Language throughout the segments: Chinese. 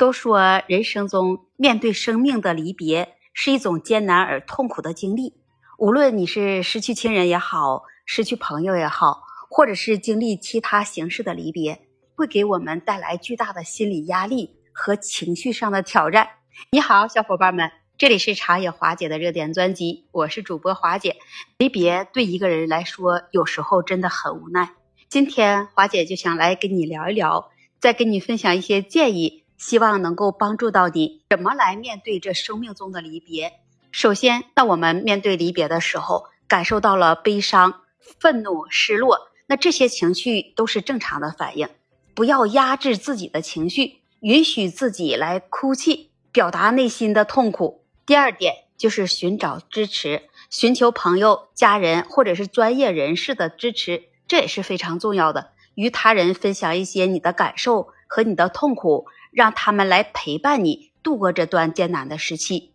都说人生中面对生命的离别是一种艰难而痛苦的经历，无论你是失去亲人也好，失去朋友也好，或者是经历其他形式的离别，会给我们带来巨大的心理压力和情绪上的挑战。你好，小伙伴们，这里是茶野华姐的热点专辑，我是主播华姐。离别对一个人来说，有时候真的很无奈。今天华姐就想来跟你聊一聊，再跟你分享一些建议。希望能够帮助到你，怎么来面对这生命中的离别。首先，当我们面对离别的时候，感受到了悲伤、愤怒、失落，那这些情绪都是正常的反应。不要压制自己的情绪，允许自己来哭泣，表达内心的痛苦。第二点就是寻找支持，寻求朋友、家人或者是专业人士的支持，这也是非常重要的。与他人分享一些你的感受和你的痛苦。让他们来陪伴你度过这段艰难的时期，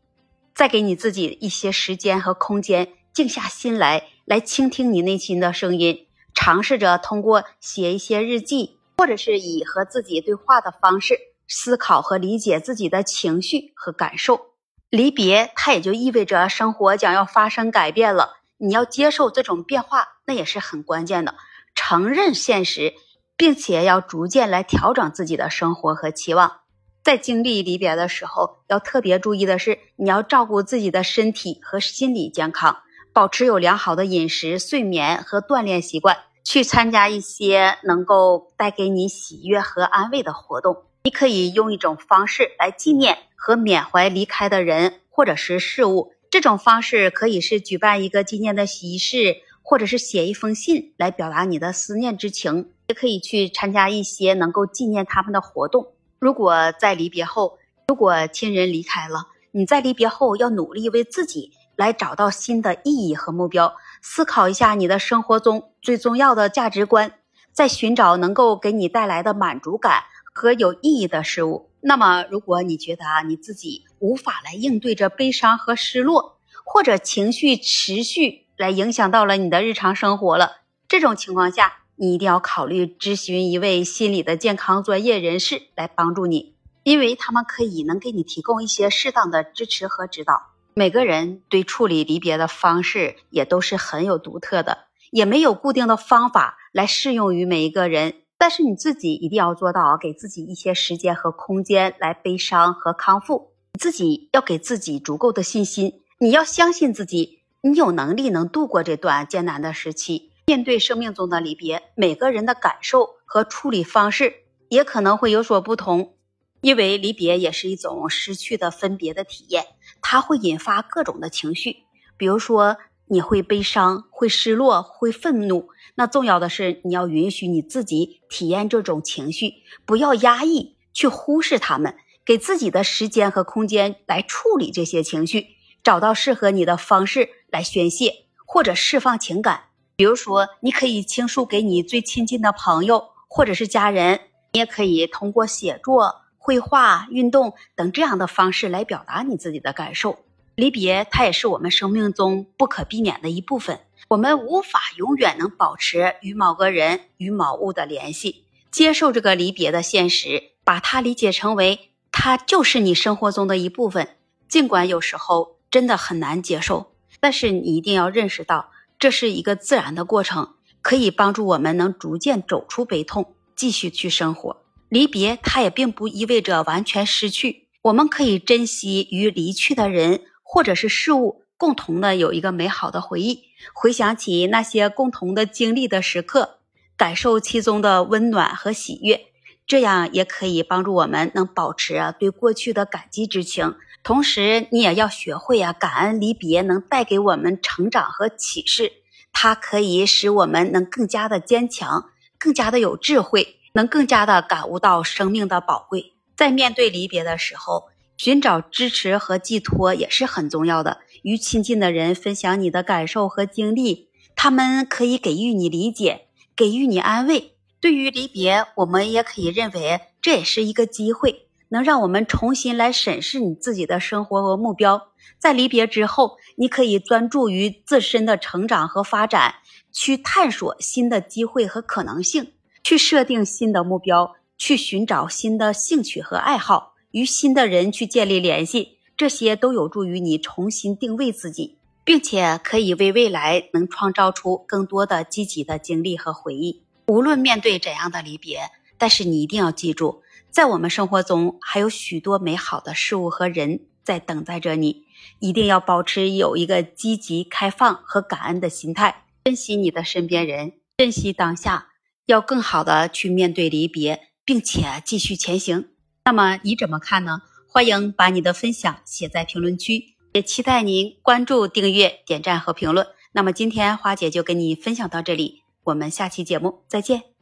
再给你自己一些时间和空间，静下心来，来倾听你内心的声音。尝试着通过写一些日记，或者是以和自己对话的方式，思考和理解自己的情绪和感受。离别，它也就意味着生活将要发生改变了。你要接受这种变化，那也是很关键的。承认现实。并且要逐渐来调整自己的生活和期望，在经历离别的时候，要特别注意的是，你要照顾自己的身体和心理健康，保持有良好的饮食、睡眠和锻炼习惯，去参加一些能够带给你喜悦和安慰的活动。你可以用一种方式来纪念和缅怀离开的人或者是事物，这种方式可以是举办一个纪念的仪式，或者是写一封信来表达你的思念之情。也可以去参加一些能够纪念他们的活动。如果在离别后，如果亲人离开了，你在离别后要努力为自己来找到新的意义和目标，思考一下你的生活中最重要的价值观，在寻找能够给你带来的满足感和有意义的事物。那么，如果你觉得啊你自己无法来应对着悲伤和失落，或者情绪持续来影响到了你的日常生活了，这种情况下。你一定要考虑咨询一位心理的健康专业人士来帮助你，因为他们可以能给你提供一些适当的支持和指导。每个人对处理离别的方式也都是很有独特的，也没有固定的方法来适用于每一个人。但是你自己一定要做到，给自己一些时间和空间来悲伤和康复。你自己要给自己足够的信心，你要相信自己，你有能力能度过这段艰难的时期。面对生命中的离别，每个人的感受和处理方式也可能会有所不同，因为离别也是一种失去的分别的体验，它会引发各种的情绪，比如说你会悲伤、会失落、会愤怒。那重要的是你要允许你自己体验这种情绪，不要压抑，去忽视他们，给自己的时间和空间来处理这些情绪，找到适合你的方式来宣泄或者释放情感。比如说，你可以倾诉给你最亲近的朋友或者是家人，你也可以通过写作、绘画、运动等这样的方式来表达你自己的感受。离别，它也是我们生命中不可避免的一部分。我们无法永远能保持与某个人、与某物的联系。接受这个离别的现实，把它理解成为它就是你生活中的一部分。尽管有时候真的很难接受，但是你一定要认识到。这是一个自然的过程，可以帮助我们能逐渐走出悲痛，继续去生活。离别，它也并不意味着完全失去。我们可以珍惜与离去的人或者是事物共同的有一个美好的回忆，回想起那些共同的经历的时刻，感受其中的温暖和喜悦。这样也可以帮助我们能保持啊对过去的感激之情，同时你也要学会啊感恩离别能带给我们成长和启示，它可以使我们能更加的坚强，更加的有智慧，能更加的感悟到生命的宝贵。在面对离别的时候，寻找支持和寄托也是很重要的。与亲近的人分享你的感受和经历，他们可以给予你理解，给予你安慰。对于离别，我们也可以认为这也是一个机会，能让我们重新来审视你自己的生活和目标。在离别之后，你可以专注于自身的成长和发展，去探索新的机会和可能性，去设定新的目标，去寻找新的兴趣和爱好，与新的人去建立联系，这些都有助于你重新定位自己，并且可以为未来能创造出更多的积极的经历和回忆。无论面对怎样的离别，但是你一定要记住，在我们生活中还有许多美好的事物和人在等待着你。一定要保持有一个积极、开放和感恩的心态，珍惜你的身边人，珍惜当下，要更好的去面对离别，并且继续前行。那么你怎么看呢？欢迎把你的分享写在评论区，也期待您关注、订阅、点赞和评论。那么今天花姐就跟你分享到这里，我们下期节目再见。